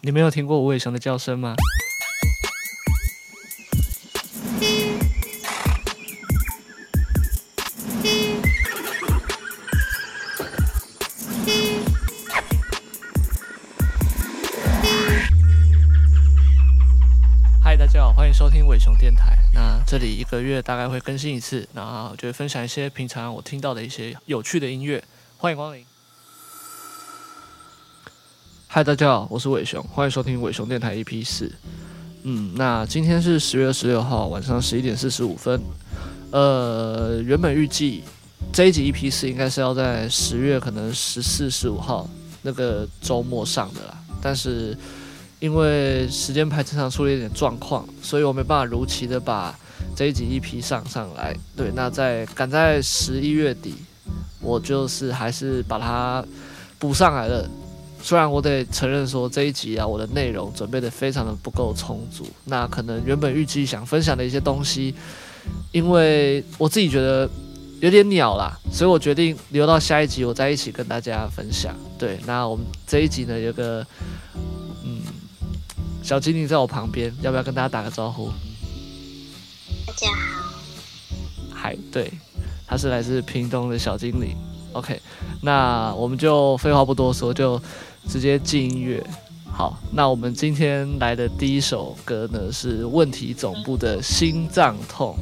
你没有听过无尾熊的叫声吗？嗨，大家好，欢迎收听尾熊电台。那这里一个月大概会更新一次，然后就会分享一些平常我听到的一些有趣的音乐。欢迎光临。嗨，大家好，我是伟雄，欢迎收听伟雄电台 EP 四。嗯，那今天是十月十六号晚上十一点四十五分。呃，原本预计这一集 EP 四应该是要在十月可能十四、十五号那个周末上的啦，但是因为时间排程上出了一点状况，所以我没办法如期的把这一集 EP 上上来。对，那在赶在十一月底，我就是还是把它补上来了。虽然我得承认说这一集啊，我的内容准备的非常的不够充足，那可能原本预计想分享的一些东西，因为我自己觉得有点鸟啦，所以我决定留到下一集我再一起跟大家分享。对，那我们这一集呢，有个嗯小精灵在我旁边，要不要跟大家打个招呼？大家好。嗨，对，他是来自屏东的小精灵。OK，那我们就废话不多说，就。直接进音乐，好，那我们今天来的第一首歌呢，是问题总部的心脏痛。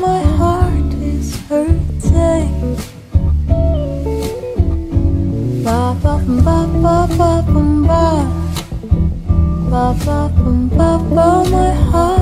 My heart is hurting. Ba ba ba ba ba ba ba ba ba ba ba. My heart.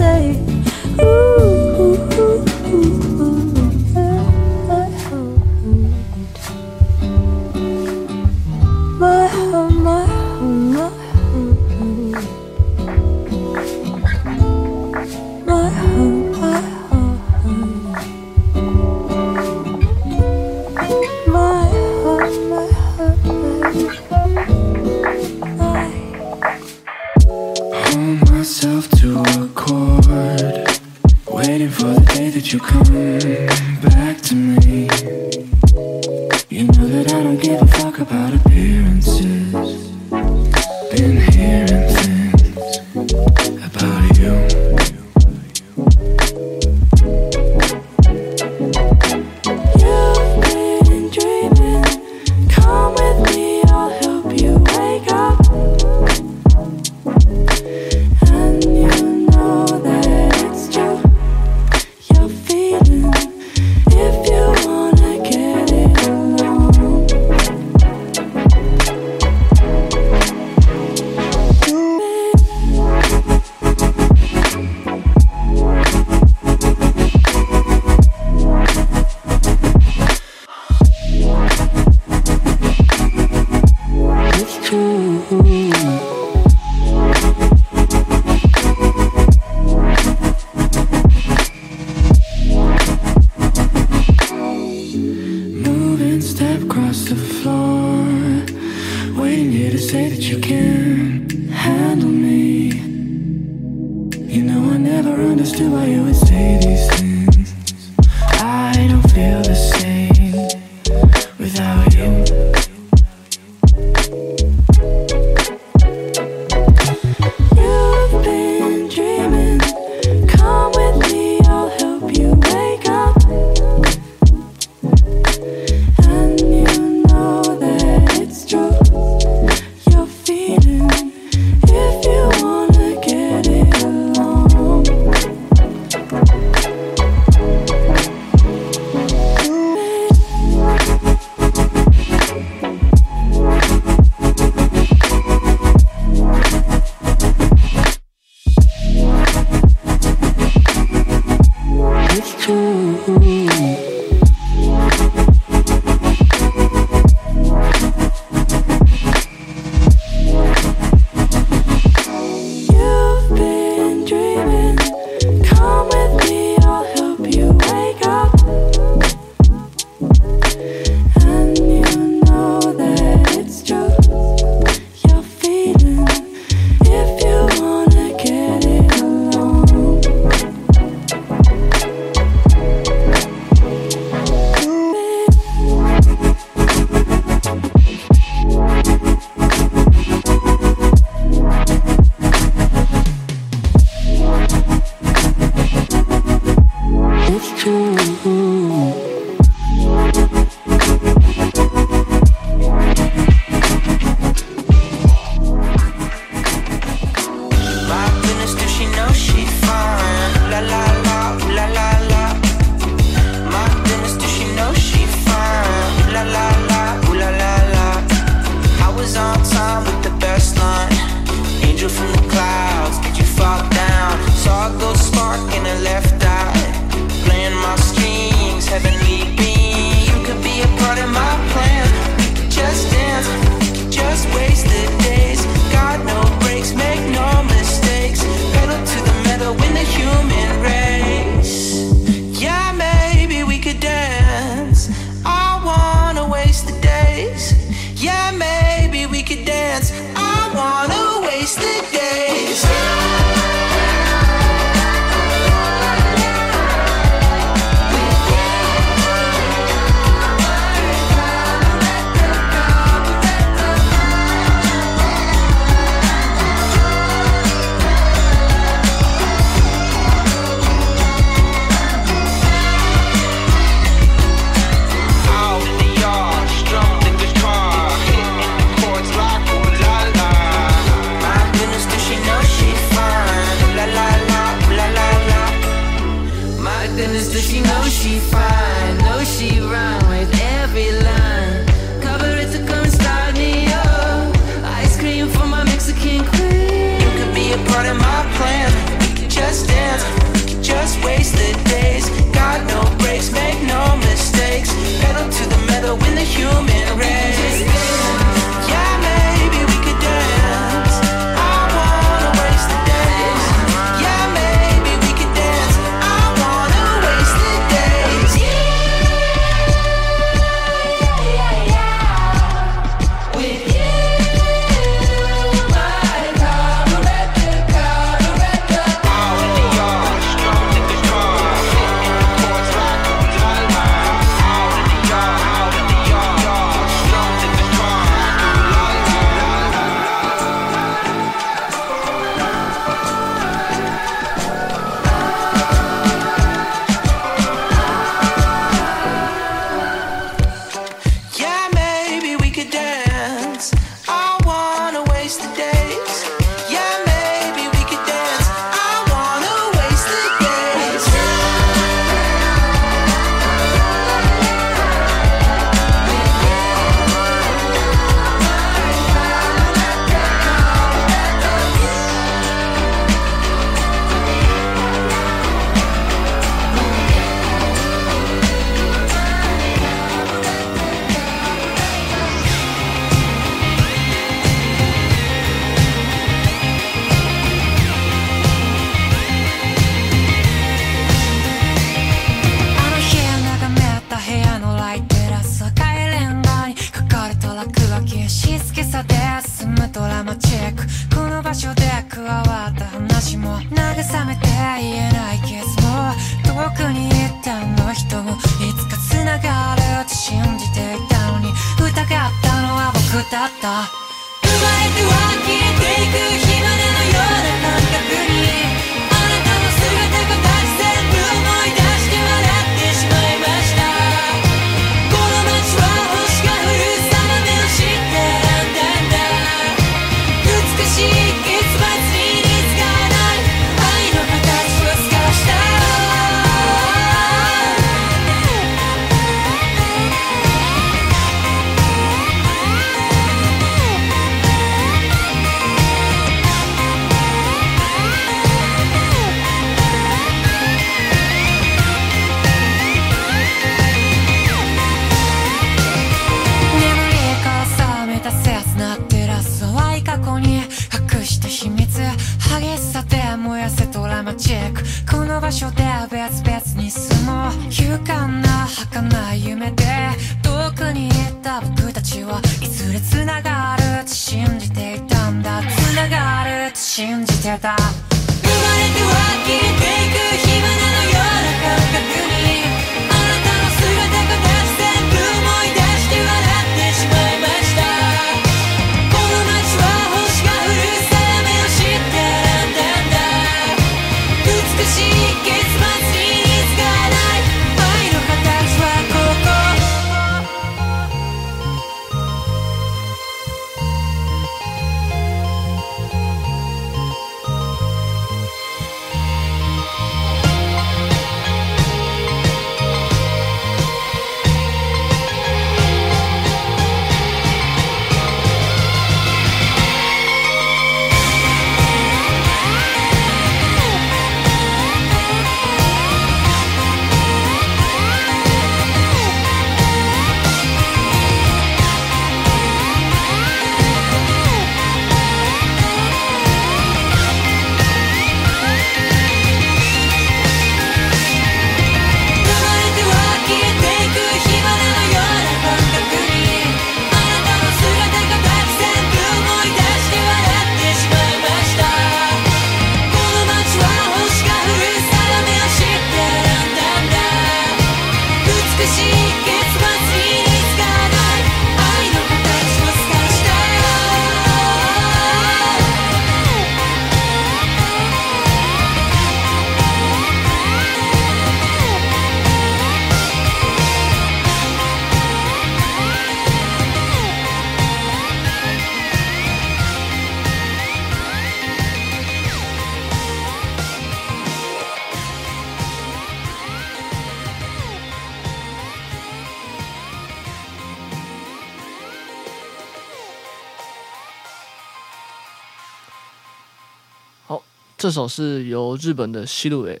这首是由日本的 Silhouette，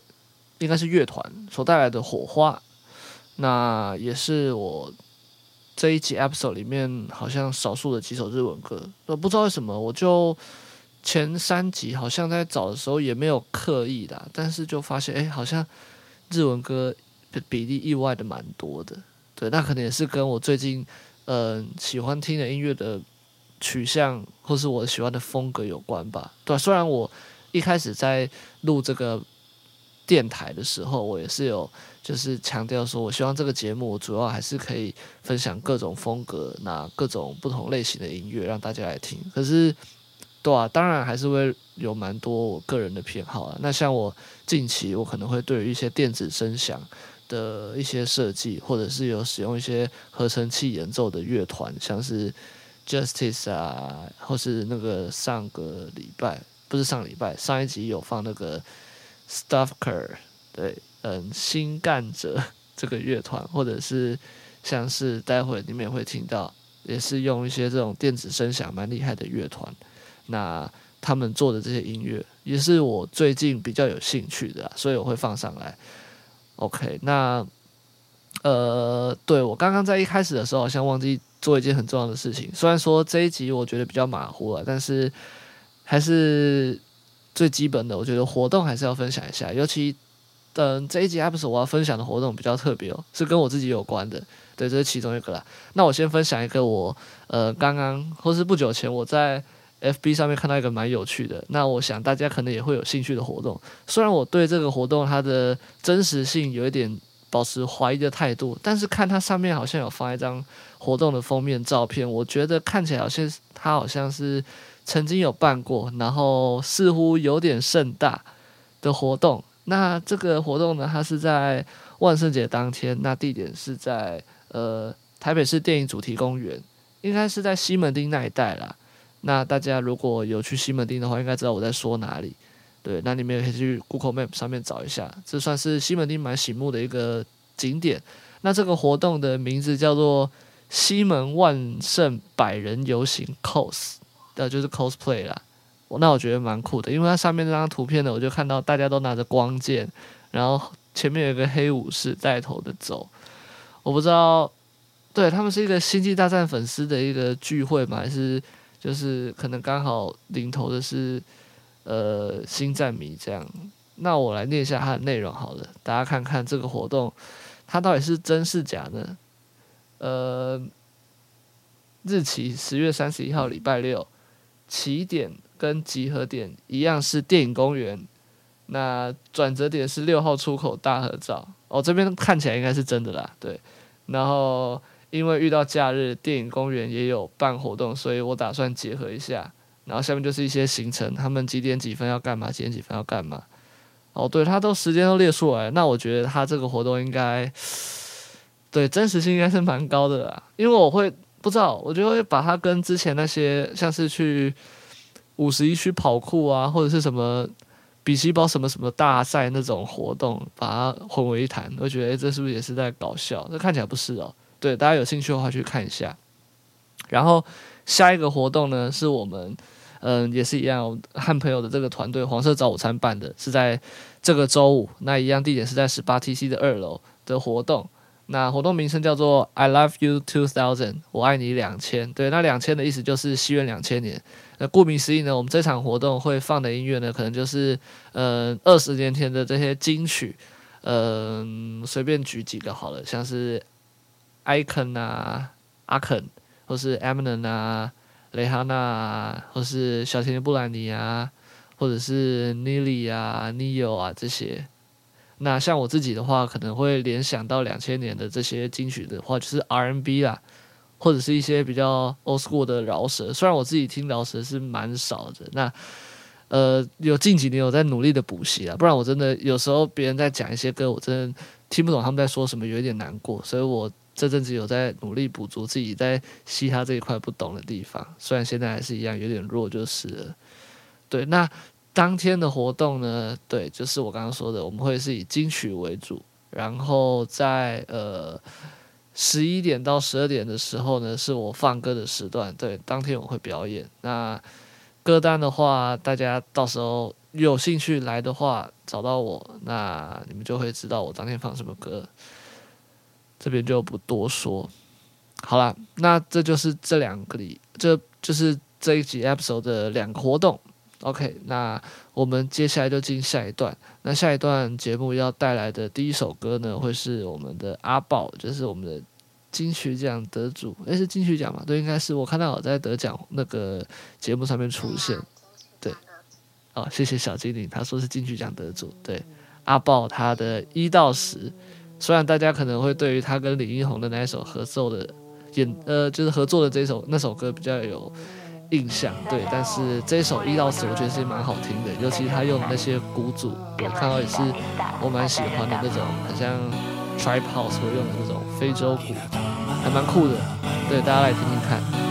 应该是乐团所带来的火花。那也是我这一集 episode 里面好像少数的几首日文歌。呃，不知道为什么，我就前三集好像在找的时候也没有刻意的，但是就发现，哎，好像日文歌的比例意外的蛮多的。对，那可能也是跟我最近嗯、喜欢听的音乐的取向，或是我喜欢的风格有关吧。对，虽然我。一开始在录这个电台的时候，我也是有就是强调说，我希望这个节目主要还是可以分享各种风格，拿各种不同类型的音乐让大家来听。可是，对啊，当然还是会有蛮多我个人的偏好啊。那像我近期，我可能会对于一些电子声响的一些设计，或者是有使用一些合成器演奏的乐团，像是 Justice 啊，或是那个上个礼拜。不是上礼拜，上一集有放那个 Stuffker，对，嗯，新干者 这个乐团，或者是像是待会你们也会听到，也是用一些这种电子声响蛮厉害的乐团，那他们做的这些音乐也是我最近比较有兴趣的，所以我会放上来。OK，那呃，对，我刚刚在一开始的时候好像忘记做一件很重要的事情，虽然说这一集我觉得比较马虎了，但是。还是最基本的，我觉得活动还是要分享一下。尤其等这一集 UP 主我要分享的活动比较特别哦，是跟我自己有关的。对，这是其中一个啦。那我先分享一个我呃刚刚或是不久前我在 FB 上面看到一个蛮有趣的，那我想大家可能也会有兴趣的活动。虽然我对这个活动它的真实性有一点保持怀疑的态度，但是看它上面好像有放一张活动的封面照片，我觉得看起来好像它好像是曾经有办过，然后似乎有点盛大的活动。那这个活动呢，它是在万圣节当天，那地点是在呃台北市电影主题公园，应该是在西门町那一带啦。那大家如果有去西门町的话，应该知道我在说哪里。对，那你们也可以去 Google Map 上面找一下，这算是西门町蛮醒目的一个景点。那这个活动的名字叫做西门万圣百人游行 cos，呃，就是 cosplay 啦。那我觉得蛮酷的，因为它上面那张图片呢，我就看到大家都拿着光剑，然后前面有一个黑武士带头的走。我不知道，对，他们是一个星际大战粉丝的一个聚会嘛？还是？就是可能刚好领头的是呃星战迷这样，那我来念一下它的内容好了，大家看看这个活动它到底是真是假呢？呃，日期十月三十一号礼拜六，起点跟集合点一样是电影公园，那转折点是六号出口大合照哦，这边看起来应该是真的啦，对，然后。因为遇到假日，电影公园也有办活动，所以我打算结合一下。然后下面就是一些行程，他们几点几分要干嘛，几点几分要干嘛。哦，对，他都时间都列出来，那我觉得他这个活动应该，对，真实性应该是蛮高的啦。因为我会不知道，我就会把它跟之前那些像是去五十一区跑酷啊，或者是什么比西包什么什么大赛那种活动，把它混为一谈。我觉得，诶，这是不是也是在搞笑？这看起来不是哦。对，大家有兴趣的话去看一下。然后下一个活动呢，是我们嗯也是一样和朋友的这个团队黄色早午餐办的，是在这个周五。那一样地点是在十八 TC 的二楼的活动。那活动名称叫做 I Love You Two Thousand，我爱你两千。对，那两千的意思就是西元两千年。那顾名思义呢，我们这场活动会放的音乐呢，可能就是嗯二十年前的这些金曲。嗯，随便举几个好了，像是。Icon 啊，阿肯，或是 Eminem 啊，蕾哈娜啊，或是小甜甜布兰妮啊，或者是 NILLY 啊，Neo 啊这些。那像我自己的话，可能会联想到两千年的这些金曲的话，就是 R&B 啦，或者是一些比较 old school 的饶舌。虽然我自己听饶舌是蛮少的，那呃，有近几年有在努力的补习啊，不然我真的有时候别人在讲一些歌，我真的听不懂他们在说什么，有一点难过，所以我。这阵子有在努力补足自己在嘻哈这一块不懂的地方，虽然现在还是一样有点弱，就是。对，那当天的活动呢？对，就是我刚刚说的，我们会是以金曲为主，然后在呃十一点到十二点的时候呢，是我放歌的时段。对，当天我会表演。那歌单的话，大家到时候有兴趣来的话，找到我，那你们就会知道我当天放什么歌。这边就不多说，好了，那这就是这两个里，这就是这一集 episode 的两个活动。OK，那我们接下来就进下一段。那下一段节目要带来的第一首歌呢，会是我们的阿豹，就是我们的金曲奖得主。诶，是金曲奖嘛？对，应该是。我看到我在得奖那个节目上面出现。对，哦，谢谢小精灵，他说是金曲奖得主。对，阿豹他的一到十。虽然大家可能会对于他跟李英宏的那一首合奏的演呃，就是合作的这首那首歌比较有印象，对，但是这首一到十我觉得是蛮好听的，尤其他用的那些鼓组，我看到也是我蛮喜欢的那种，很像 Trap House 会用的那种非洲鼓，还蛮酷的，对，大家来听听看。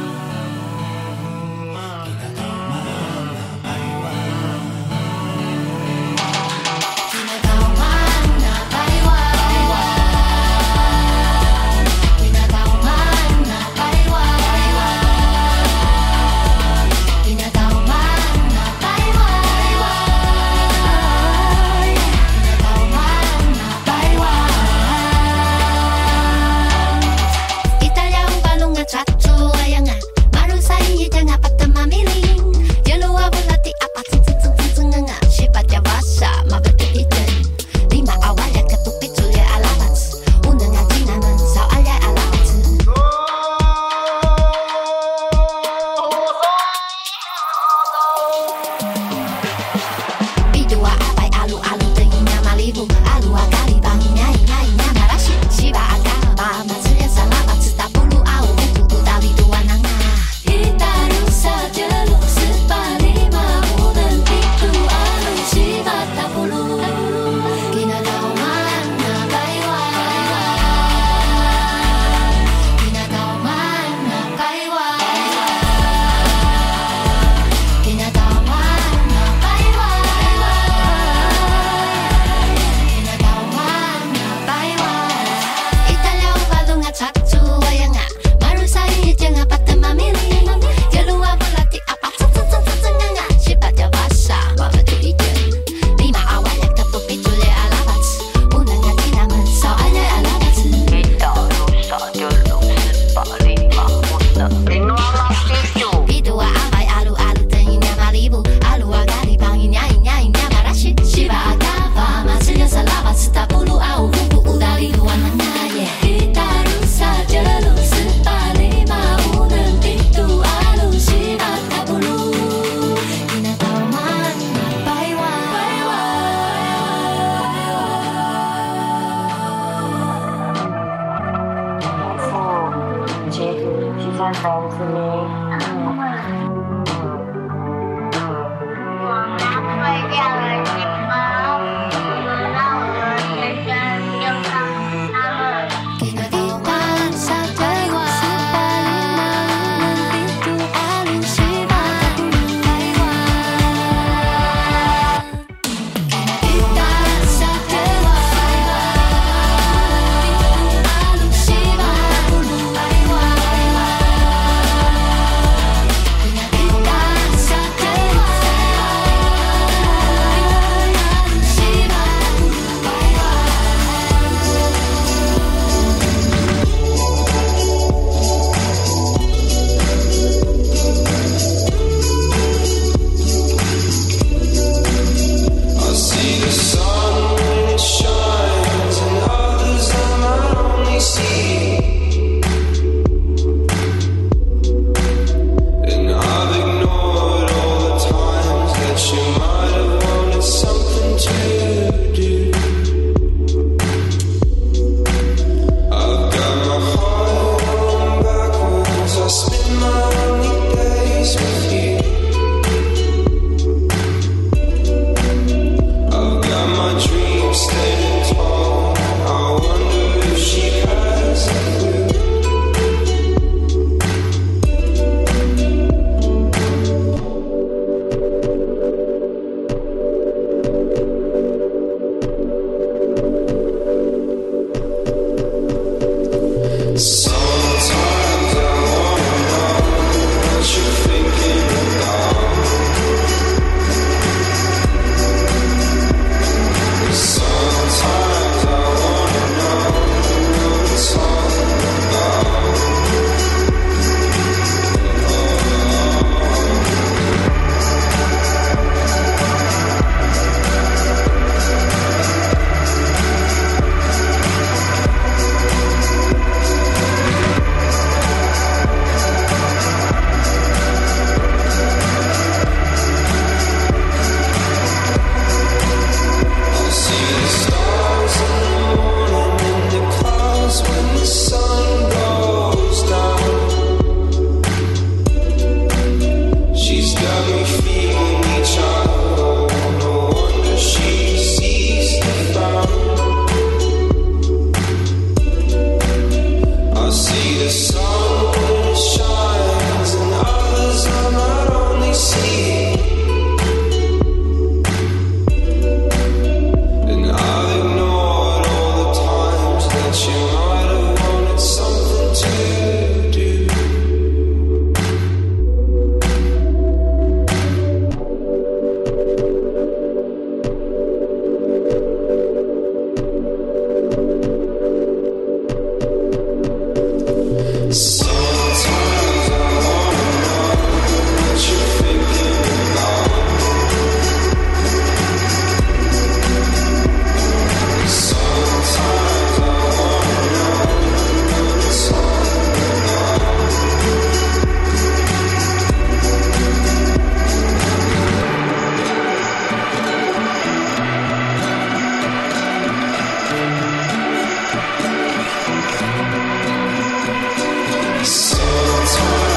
So tired.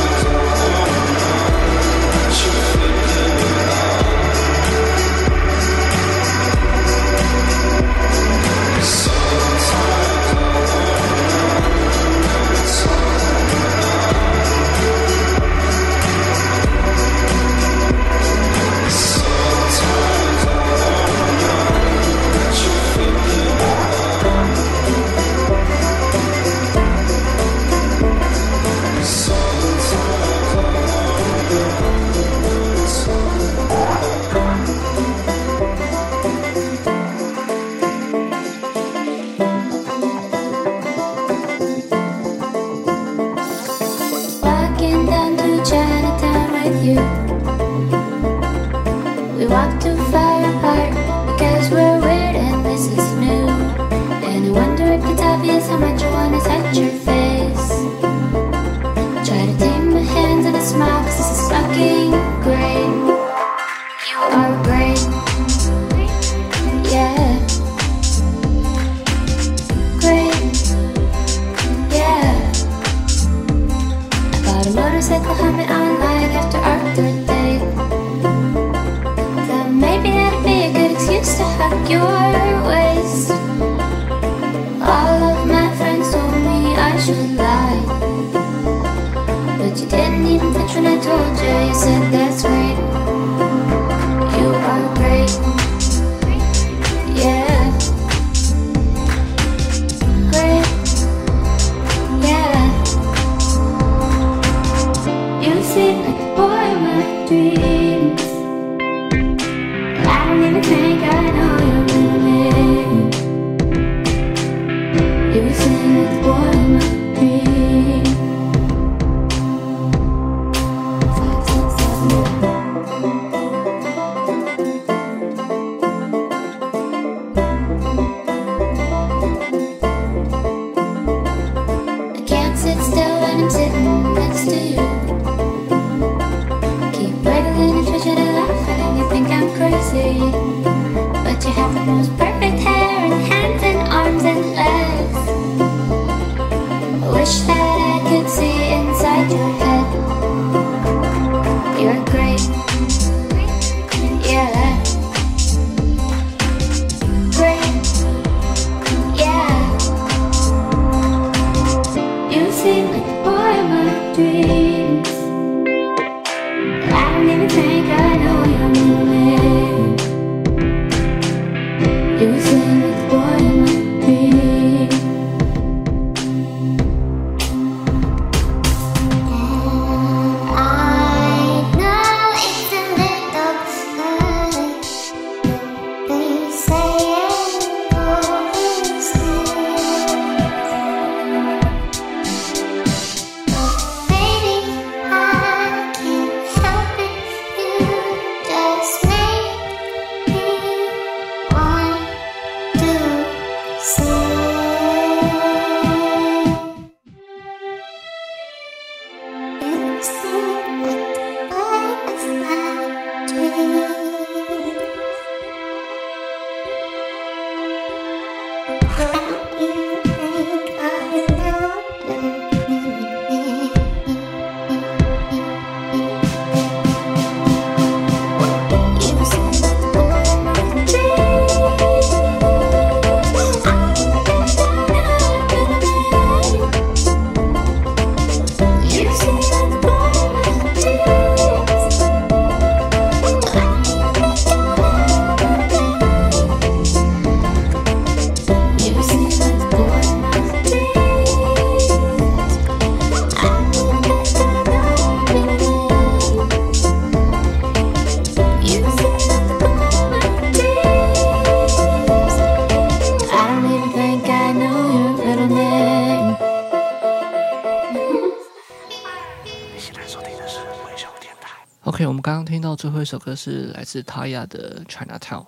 歌是来自 Taya 的 Chinatown，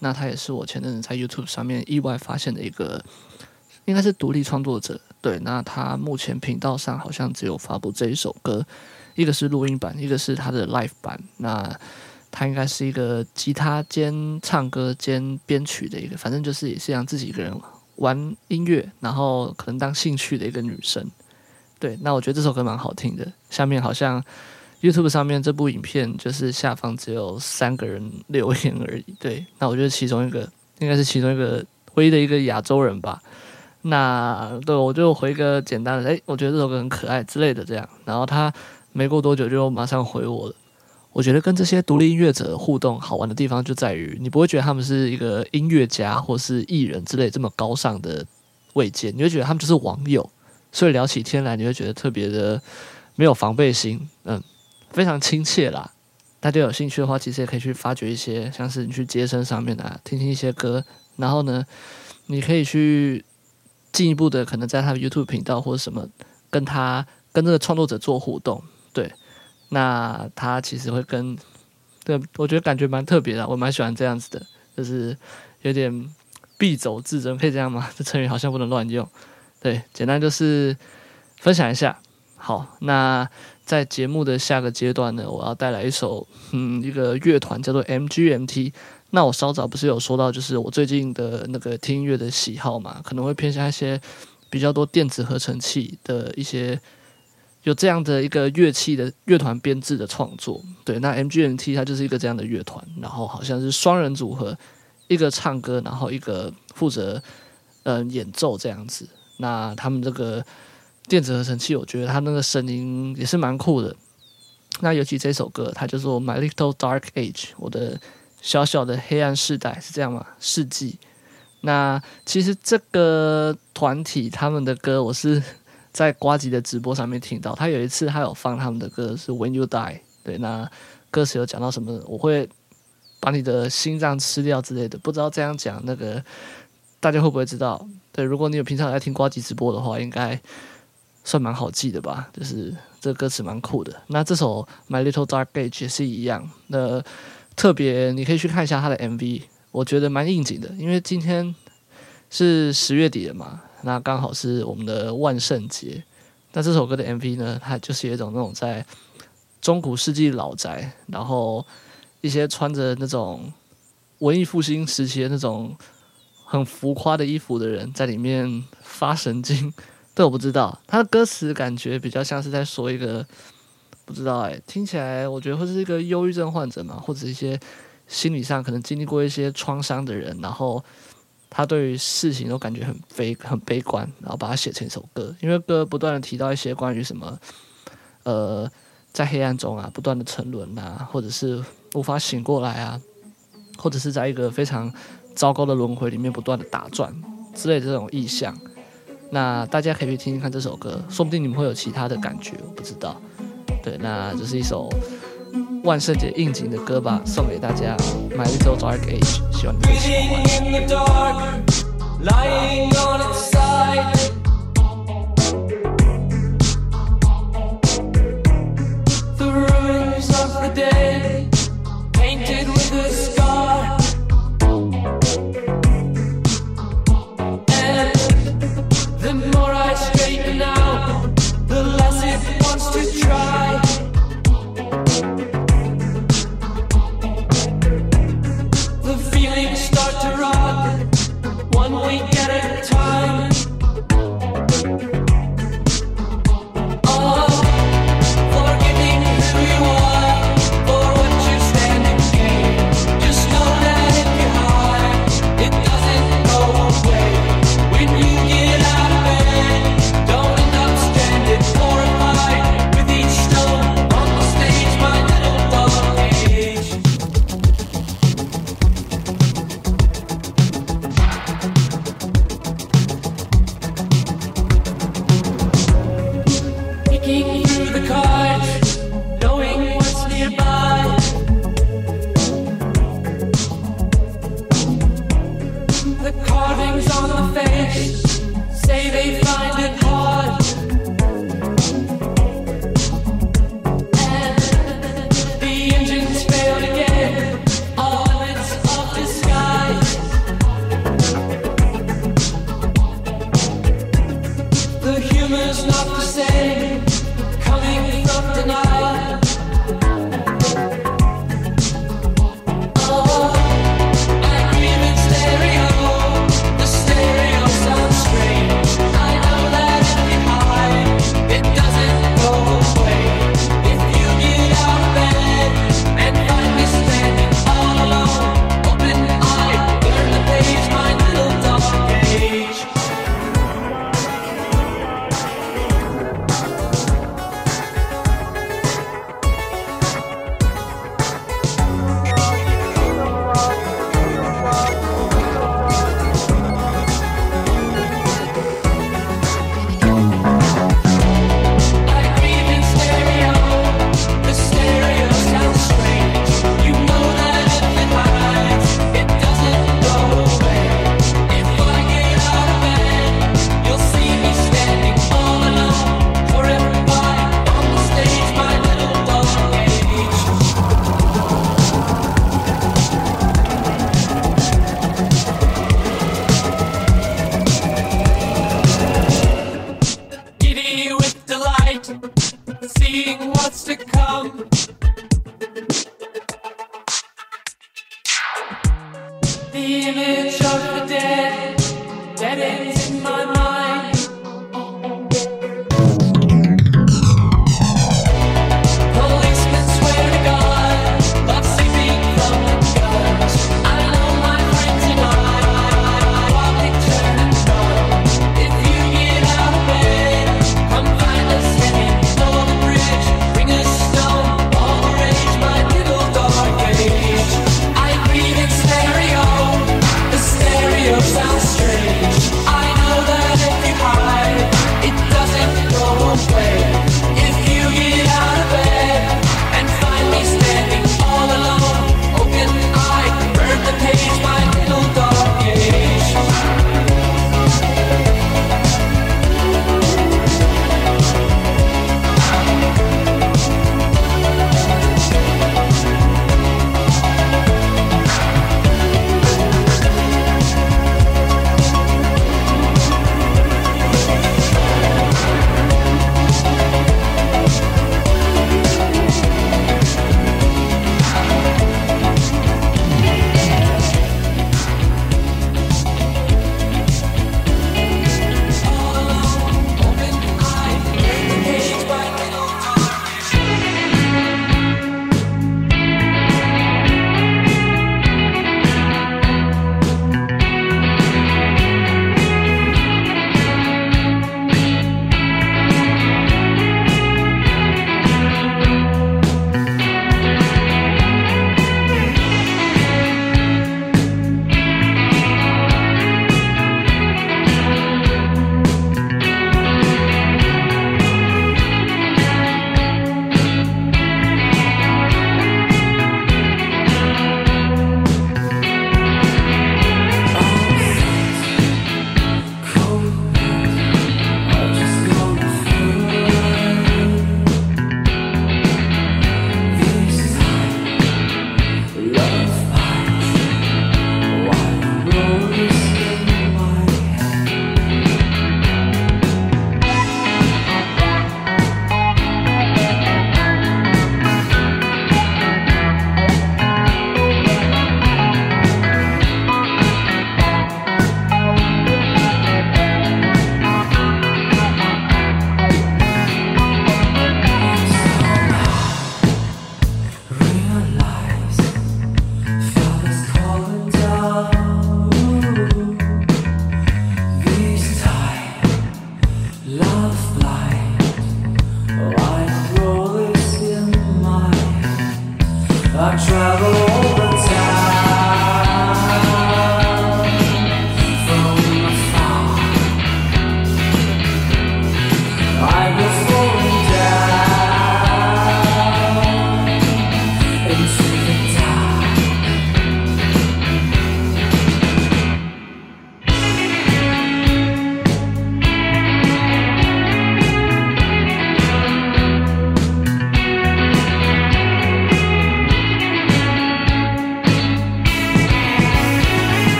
那他也是我前阵子在 YouTube 上面意外发现的一个，应该是独立创作者。对，那他目前频道上好像只有发布这一首歌，一个是录音版，一个是他的 Live 版。那他应该是一个吉他兼唱歌兼编曲的一个，反正就是也是让自己一个人玩音乐，然后可能当兴趣的一个女生。对，那我觉得这首歌蛮好听的。下面好像 YouTube 上面这部影片就是下方只有三个人留言而已。对，那我觉得其中一个应该是其中一个唯一的一个亚洲人吧。那对，我就回个简单的，哎，我觉得这首歌很可爱之类的这样。然后他没过多久就马上回我了。我觉得跟这些独立音乐者互动好玩的地方就在于，你不会觉得他们是一个音乐家或是艺人之类这么高尚的位阶，你会觉得他们就是网友。所以聊起天来，你会觉得特别的没有防备心，嗯，非常亲切啦。大家有兴趣的话，其实也可以去发掘一些，像是你去街声上面啊，听听一些歌，然后呢，你可以去进一步的，可能在他的 YouTube 频道或者什么，跟他跟这个创作者做互动。对，那他其实会跟，对，我觉得感觉蛮特别的，我蛮喜欢这样子的，就是有点敝帚自珍，可以这样吗？这成语好像不能乱用。对，简单就是分享一下。好，那在节目的下个阶段呢，我要带来一首，嗯，一个乐团叫做 MGMT。那我稍早不是有说到，就是我最近的那个听音乐的喜好嘛，可能会偏向一些比较多电子合成器的一些有这样的一个乐器的乐团编制的创作。对，那 MGMT 它就是一个这样的乐团，然后好像是双人组合，一个唱歌，然后一个负责嗯、演奏这样子。那他们这个电子合成器，我觉得他那个声音也是蛮酷的。那尤其这首歌，它叫做《My Little Dark Age》，我的小小的黑暗世代，是这样吗？世纪。那其实这个团体他们的歌，我是在瓜吉的直播上面听到。他有一次他有放他们的歌是《When You Die》，对，那歌词有讲到什么？我会把你的心脏吃掉之类的。不知道这样讲那个大家会不会知道？对，如果你有平常有在听瓜吉直播的话，应该算蛮好记的吧。就是这歌词蛮酷的。那这首《My Little Dark Age》也是一样。那特别你可以去看一下他的 MV，我觉得蛮应景的。因为今天是十月底了嘛，那刚好是我们的万圣节。那这首歌的 MV 呢，它就是有一种那种在中古世纪老宅，然后一些穿着那种文艺复兴时期的那种。很浮夸的衣服的人在里面发神经，这，我不知道他的歌词感觉比较像是在说一个不知道哎，听起来我觉得会是一个忧郁症患者嘛，或者一些心理上可能经历过一些创伤的人，然后他对于事情都感觉很悲很悲观，然后把它写成一首歌，因为歌不断的提到一些关于什么呃在黑暗中啊不断的沉沦啊，或者是无法醒过来啊，或者是在一个非常糟糕的轮回里面不断的打转之类的这种意象。那大家可以去听听看这首歌，说不定你们会有其他的感觉，我不知道。对，那这是一首万圣节应景的歌吧，送给大家。My Little Dark Age，希望你们喜欢。The ruins of the day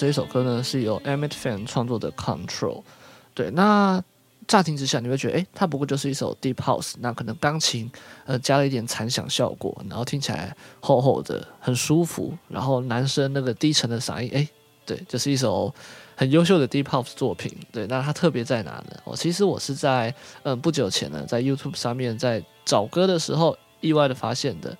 这一首歌呢，是由 Emmett Fan 创作的《Control》。对，那乍听之下你会觉得，诶，它不过就是一首 Deep House，那可能钢琴呃加了一点残响效果，然后听起来厚厚的，很舒服。然后男生那个低沉的嗓音，诶，对，就是一首很优秀的 Deep House 作品。对，那它特别在哪呢？我其实我是在嗯、不久前呢，在 YouTube 上面在找歌的时候，意外的发现的。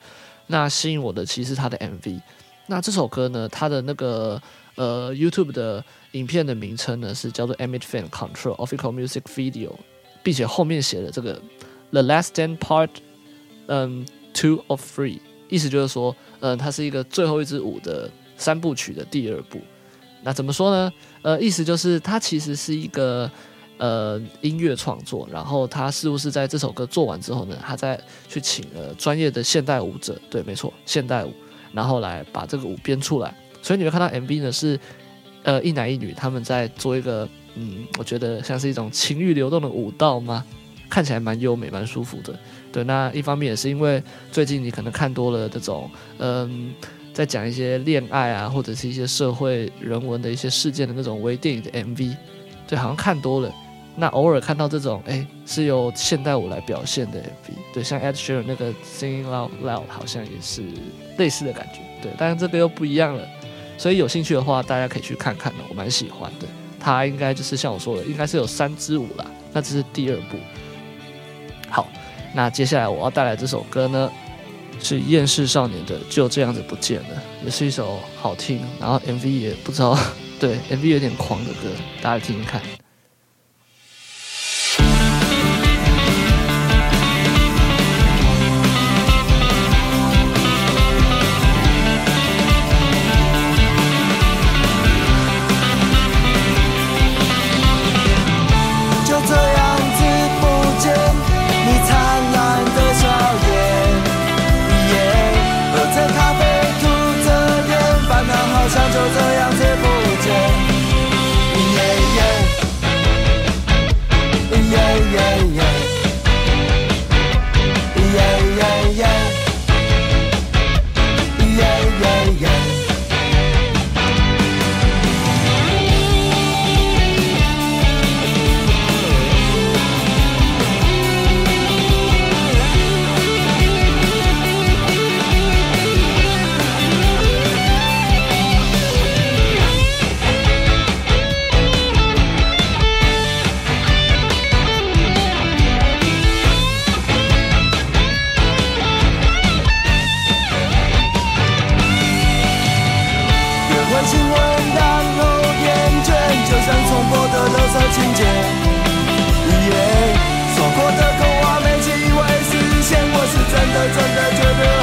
那吸引我的其实它的 MV。那这首歌呢，它的那个呃 YouTube 的影片的名称呢是叫做 Emmett Fan Control Official Music Video，并且后面写了这个 The Last Stand Part，嗯，Two of Three，意思就是说，嗯，它是一个最后一支舞的三部曲的第二部。那怎么说呢？呃，意思就是它其实是一个呃音乐创作，然后他似乎是在这首歌做完之后呢，他再去请了专业的现代舞者，对，没错，现代舞。然后来把这个舞编出来，所以你会看到 MV 呢是，呃，一男一女他们在做一个，嗯，我觉得像是一种情欲流动的舞蹈吗？看起来蛮优美、蛮舒服的。对，那一方面也是因为最近你可能看多了这种，嗯，在讲一些恋爱啊，或者是一些社会人文的一些事件的那种微电影的 MV，对，好像看多了。那偶尔看到这种，哎，是由现代舞来表现的 MV，对，像 Ed Sheeran 那个 Singing Out Loud 好像也是类似的感觉，对，但是这个又不一样了，所以有兴趣的话，大家可以去看看的，我蛮喜欢的。它应该就是像我说的，应该是有三支舞啦，那这是第二部。好，那接下来我要带来这首歌呢，是厌世少年的《就这样子不见了》，也是一首好听，然后 MV 也不知道，对，MV 有点狂的歌，大家听听看。都站在这边。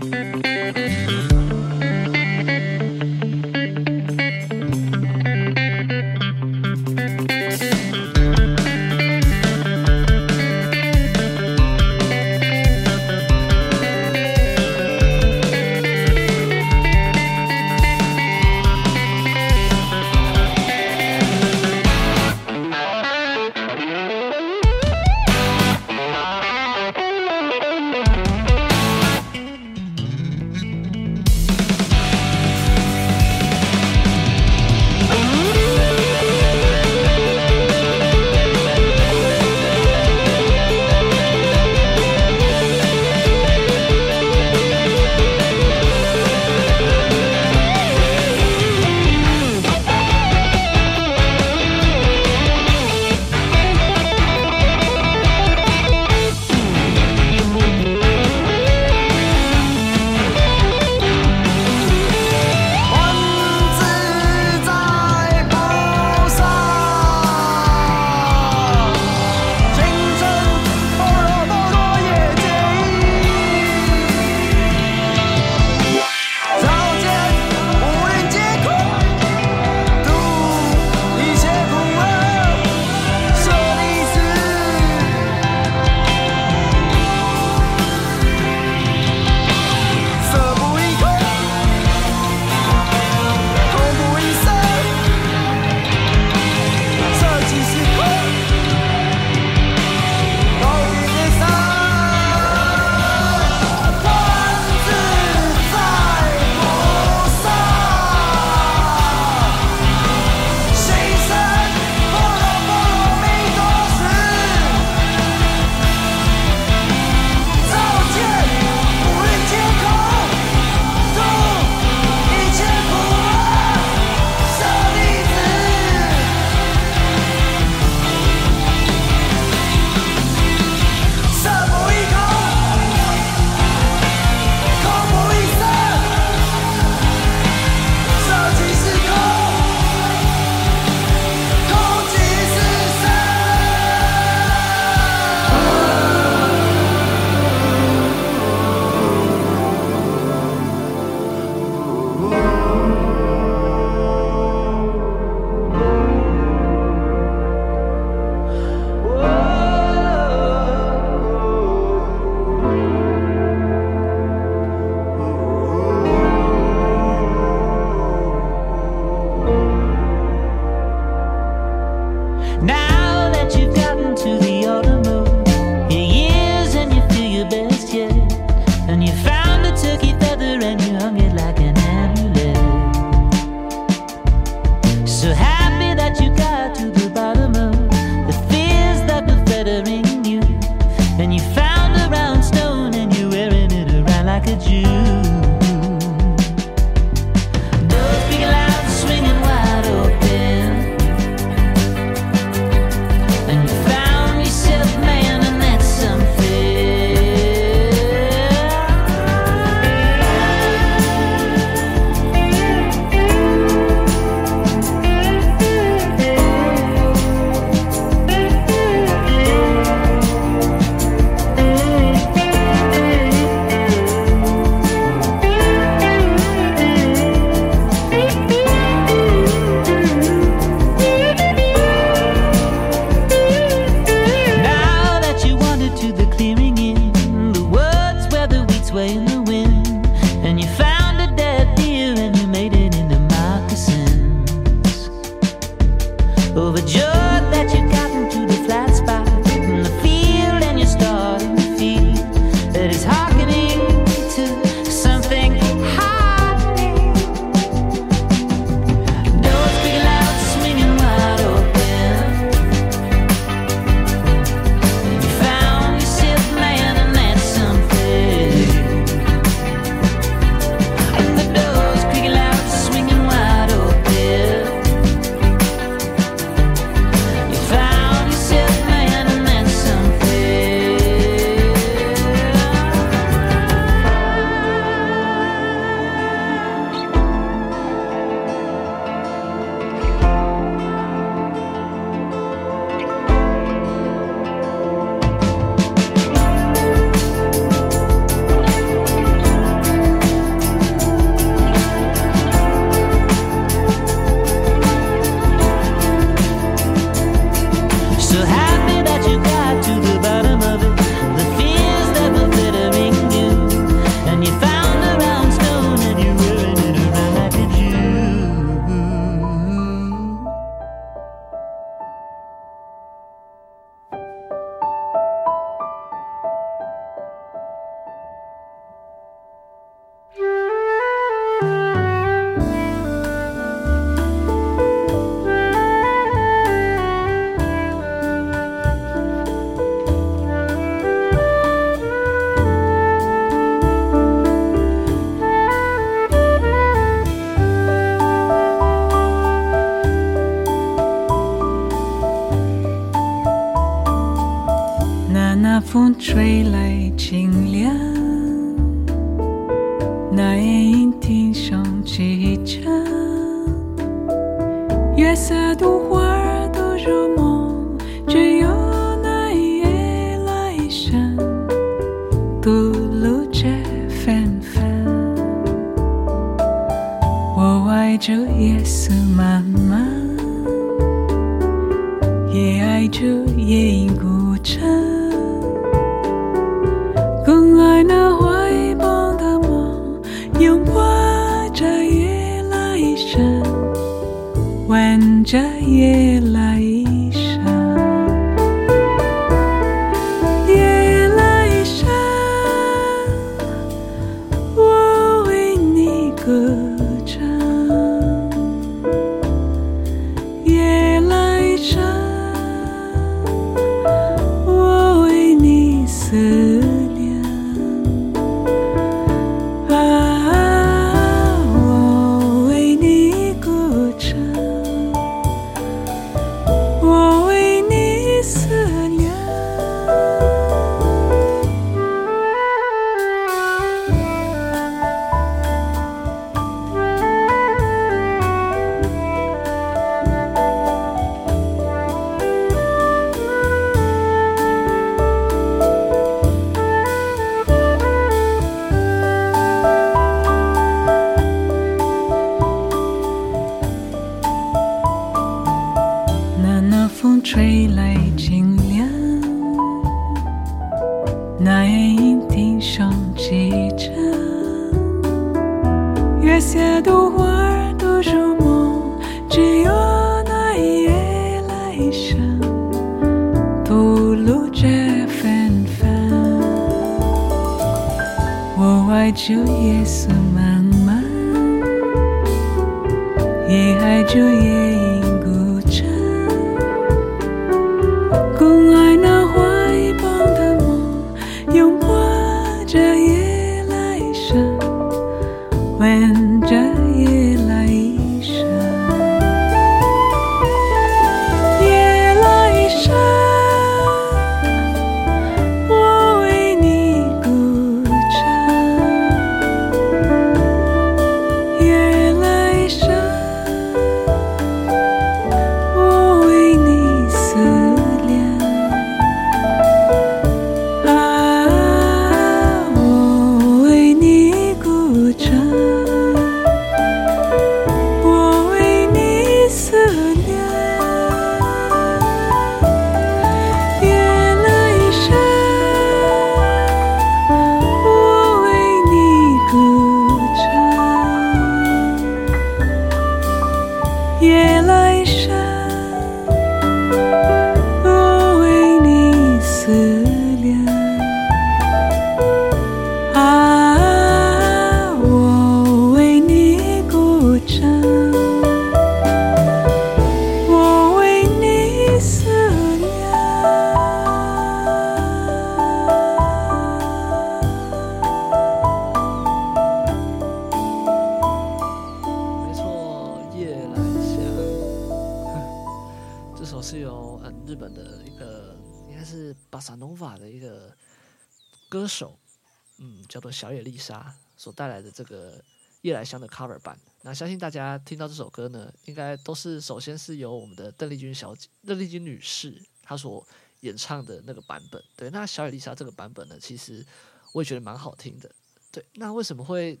带来的这个夜来香的 cover 版。那相信大家听到这首歌呢，应该都是首先是由我们的邓丽君小姐、邓丽君女士她所演唱的那个版本。对，那小野丽莎这个版本呢，其实我也觉得蛮好听的。对，那为什么会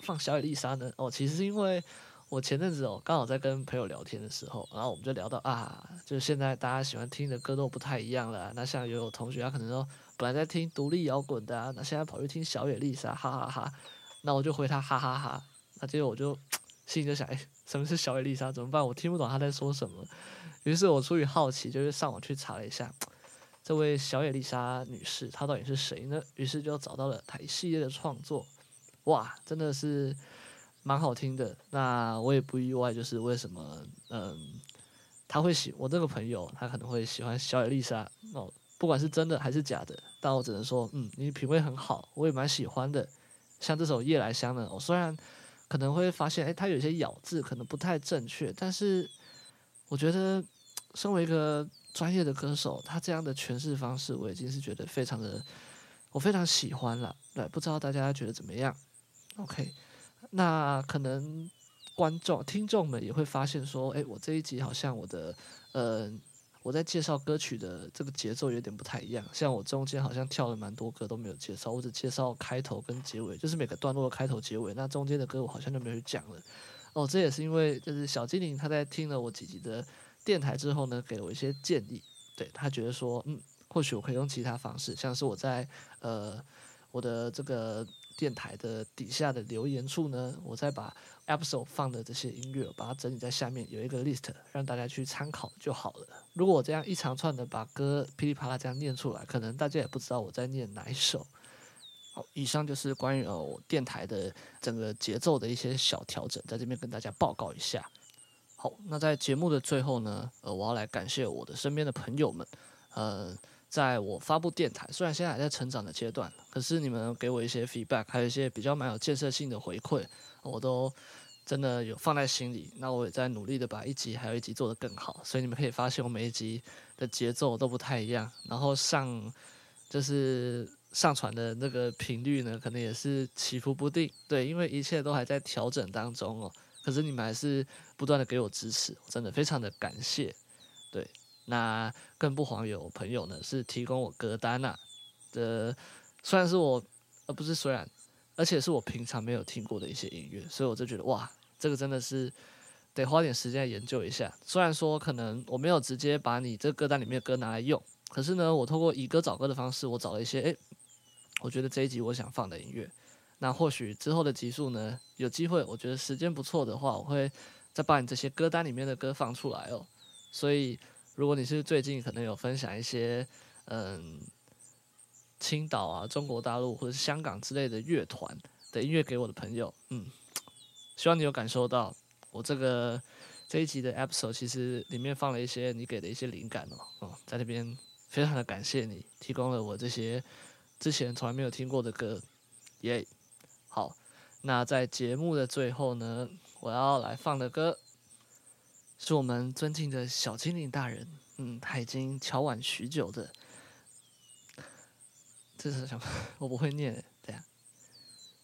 放小野丽莎呢？哦，其实是因为。我前阵子哦，刚好在跟朋友聊天的时候，然后我们就聊到啊，就是现在大家喜欢听的歌都不太一样了。那像有有同学他可能说本来在听独立摇滚的啊，那现在跑去听小野丽莎，哈哈哈。那我就回他哈哈哈。那接着我就心里就想，哎，什么是小野丽莎？怎么办？我听不懂他在说什么。于是我出于好奇，就是上网去查了一下这位小野丽莎女士，她到底是谁呢？于是就找到了她一系列的创作，哇，真的是。蛮好听的，那我也不意外，就是为什么，嗯，他会喜我这个朋友，他可能会喜欢小野丽莎哦，不管是真的还是假的，但我只能说，嗯，你品味很好，我也蛮喜欢的。像这首《夜来香》呢，我虽然可能会发现，哎，它有些咬字可能不太正确，但是我觉得，身为一个专业的歌手，他这样的诠释方式，我已经是觉得非常的，我非常喜欢了。对，不知道大家觉得怎么样？OK，那可能观众、听众们也会发现说，哎，我这一集好像我的，呃，我在介绍歌曲的这个节奏有点不太一样。像我中间好像跳了蛮多歌都没有介绍，我只介绍开头跟结尾，就是每个段落的开头、结尾。那中间的歌我好像就没有讲了。哦，这也是因为就是小精灵他在听了我几集的电台之后呢，给了我一些建议。对，他觉得说，嗯，或许我可以用其他方式，像是我在呃我的这个电台的底下的留言处呢，我再把 episode 放的这些音乐，把它整理在下面有一个 list，让大家去参考就好了。如果我这样一长串的把歌噼里啪啦这样念出来，可能大家也不知道我在念哪一首。好，以上就是关于呃我电台的整个节奏的一些小调整，在这边跟大家报告一下。好，那在节目的最后呢，呃，我要来感谢我的身边的朋友们，呃，在我发布电台，虽然现在还在成长的阶段，可是你们给我一些 feedback，还有一些比较蛮有建设性的回馈，我都真的有放在心里。那我也在努力的把一集还有一集做得更好，所以你们可以发现我每一集的节奏都不太一样，然后上就是。上传的那个频率呢，可能也是起伏不定，对，因为一切都还在调整当中哦。可是你们还是不断的给我支持，真的非常的感谢。那更不遑有朋友呢，是提供我歌单呐、啊、的，虽然是我，呃，不是虽然，而且是我平常没有听过的一些音乐，所以我就觉得哇，这个真的是得花点时间研究一下。虽然说可能我没有直接把你这歌单里面的歌拿来用，可是呢，我通过以歌找歌的方式，我找了一些诶。我觉得这一集我想放的音乐，那或许之后的集数呢，有机会，我觉得时间不错的话，我会再把你这些歌单里面的歌放出来哦。所以，如果你是最近可能有分享一些，嗯，青岛啊、中国大陆或者是香港之类的乐团的音乐给我的朋友，嗯，希望你有感受到我这个这一集的 episode 其实里面放了一些你给的一些灵感哦。嗯，在那边非常的感谢你提供了我这些。之前从来没有听过的歌，耶、好，那在节目的最后呢，我要来放的歌是我们尊敬的小精灵大人，嗯，他已经敲碗许久的，这是什么？我不会念，对呀，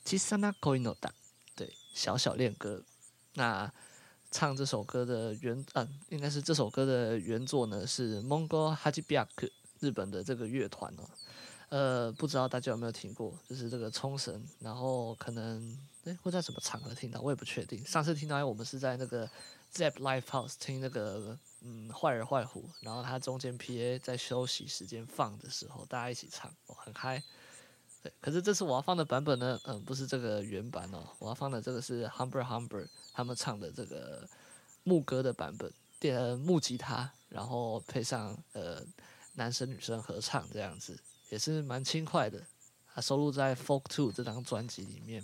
小さな恋の歌，对，小小恋歌。那唱这首歌的原，嗯，应该是这首歌的原作呢，是 Mongo Hajibyako 日本的这个乐团哦。呃，不知道大家有没有听过，就是这个冲绳，然后可能 诶会在什么场合听到，我也不确定。上次听到，我们是在那个 Zep Live House 听那个嗯坏人坏虎，然后他中间 PA 在休息时间放的时候，大家一起唱，哦，很嗨。对，可是这次我要放的版本呢，嗯，不是这个原版哦，我要放的这个是 Humber Humber 他们唱的这个牧歌的版本，电木吉他，然后配上呃男生女生合唱这样子。也是蛮轻快的，它收录在《Folk Two》这张专辑里面。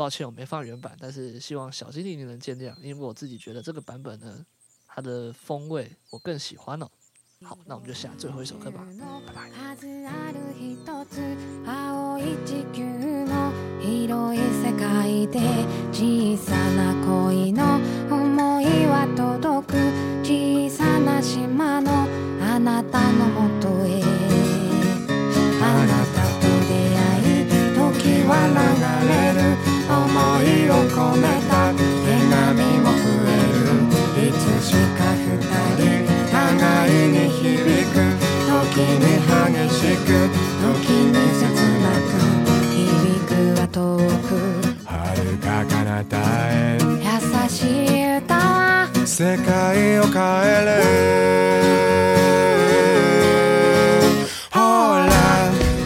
抱歉，我没放原版，但是希望小精灵你能见谅，因为我自己觉得这个版本呢，它的风味我更喜欢哦。好，那我们就下最后一首歌吧，拜拜。思いを込めた手紙も増える。いつしか二人互いに響く。時に激しく時に切なく響く。は遠く遥か彼方へ優しい歌は世界を変えるほら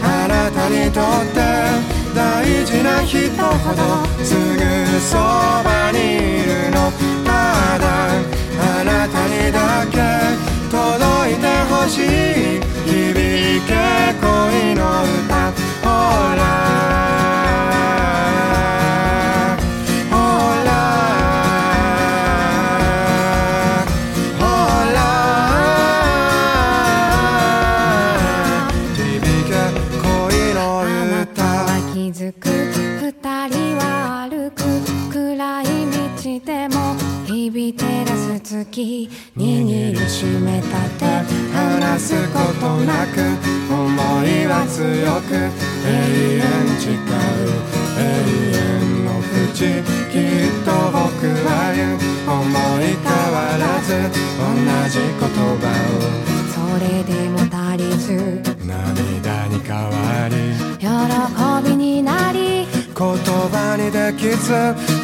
あなたにとって大事な人ほどすぐそばにいるの。ただあなたにだけ届いてほしい。響け恋の歌。ほら。月握るししめたって话すことなく思いは强く永远誓う永远の渊きっと仆は言う思い変わらず同じ言叶それでも足りずを涙に変わり喜びになり言叶にできず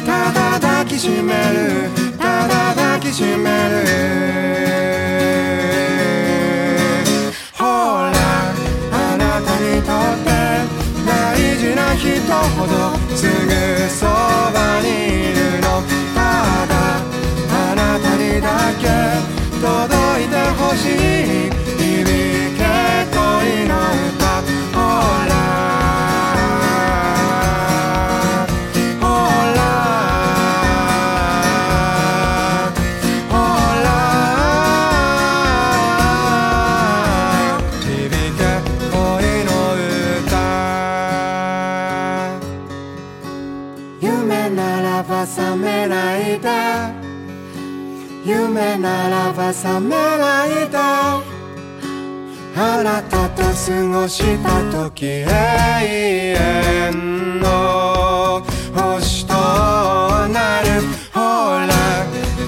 ただ抱きしめる。ただ抱きしめる。ほらあなたにとって大事な人ほどすぐそばにいるのただあなたにだけ届いてほしい。梦ならば覚めないであなたと过ごした时永远の星となる。ほら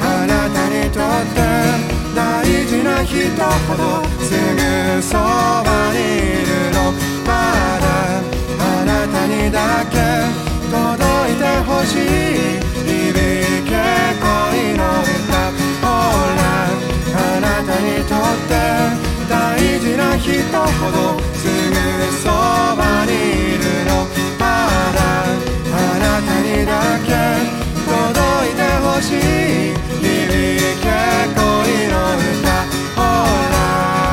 あなたにとって大事な人ほどすぐそばにいるの。まだあなたにだけ届いてほしい。响け恋の歌にとって大事な人ほどすぐそばにいるの。まだあなたにだけ届いてほしい。響け恋の歌。ほら。